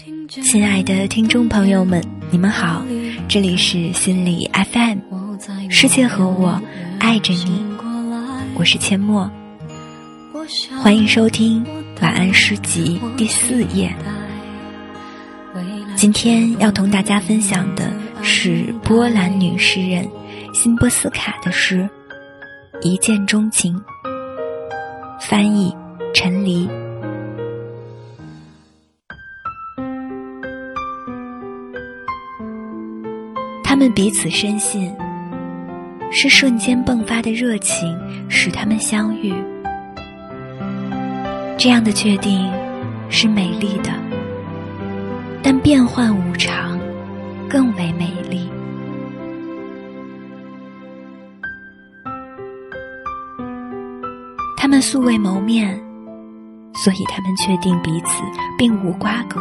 亲爱的听众朋友们，你们好，这里是心理 FM，世界和我爱着你，我是阡陌，欢迎收听晚安诗集第四页。今天要同大家分享的是波兰女诗人辛波斯卡的诗《一见钟情》，翻译陈黎。们彼此深信，是瞬间迸发的热情使他们相遇。这样的确定是美丽的，但变幻无常更为美丽。他们素未谋面，所以他们确定彼此并无瓜葛。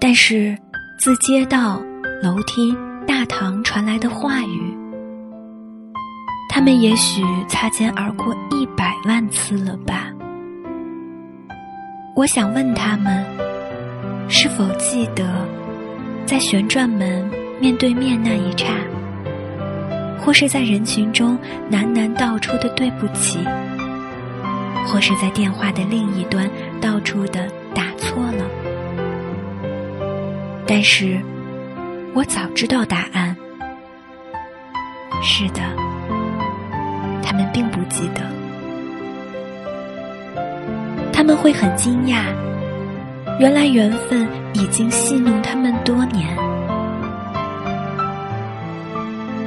但是，自街道。楼梯、大堂传来的话语，他们也许擦肩而过一百万次了吧？我想问他们，是否记得在旋转门面对面那一刹，或是在人群中喃喃道出的对不起，或是在电话的另一端道出的打错了？但是。我早知道答案。是的，他们并不记得。他们会很惊讶，原来缘分已经戏弄他们多年。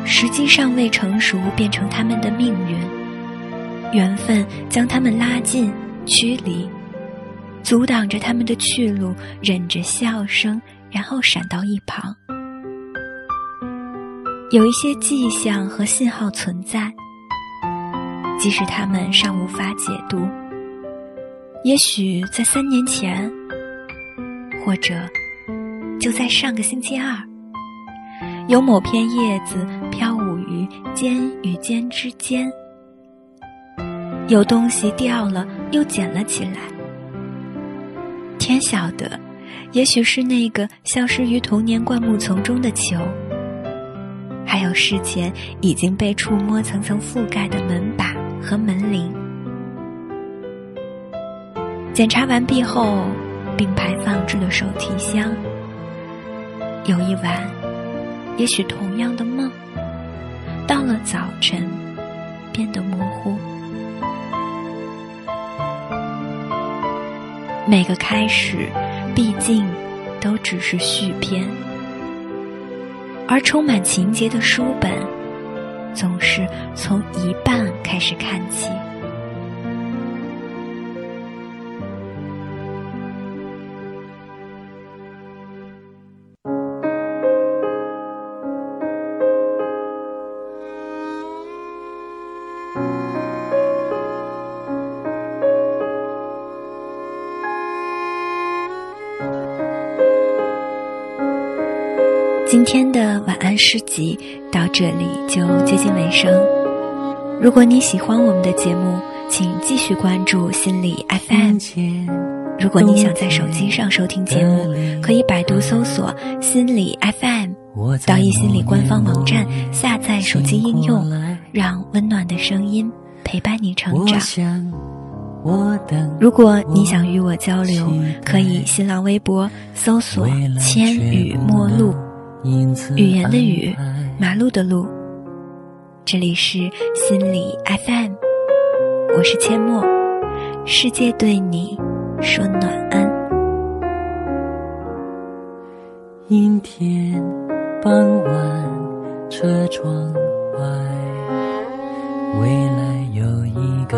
时机尚未成熟，变成他们的命运。缘分将他们拉近、驱离，阻挡着他们的去路，忍着笑声，然后闪到一旁。有一些迹象和信号存在，即使他们尚无法解读。也许在三年前，或者就在上个星期二，有某片叶子飘舞于尖与尖之间，有东西掉了又捡了起来。天晓得，也许是那个消失于童年灌木丛中的球。还有事前已经被触摸、层层覆盖的门把和门铃。检查完毕后，并排放置了手提箱。有一晚，也许同样的梦，到了早晨，变得模糊。每个开始，毕竟都只是续篇。而充满情节的书本，总是从一半开始看起。今天的安诗集到这里就接近尾声。如果你喜欢我们的节目，请继续关注心理 FM。如果你想在手机上收听节目，可以百度搜索“心理 FM”，到易心理官方网站下载手机应用，让温暖的声音陪伴你成长。如果你想与我交流，可以新浪微博搜索“千语陌路”。语言的语，马路的路。这里是心理 FM，我是阡陌，世界对你说暖安。阴天傍晚，车窗外，未来有一个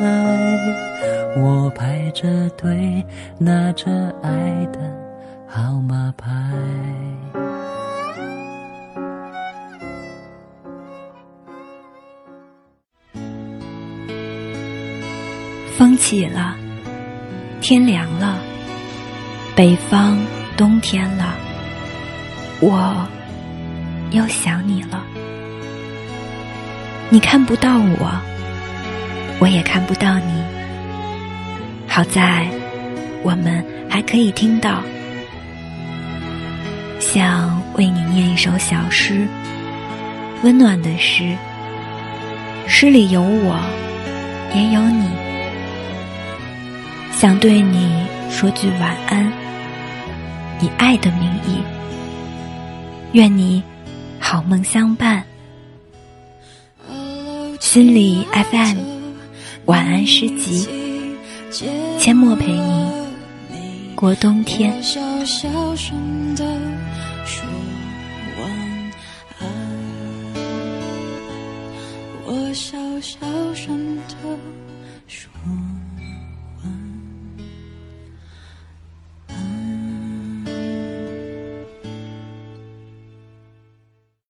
海。我排着队，拿着爱的号码牌。风起了，天凉了，北方冬天了，我又想你了。你看不到我，我也看不到你。好在我们还可以听到。想为你念一首小诗，温暖的诗。诗里有我，也有你。想对你说句晚安，以爱的名义，愿你好梦相伴。心里 FM 晚安诗集，阡陌陪你过冬天。我小小声的说晚安，我小小声的说。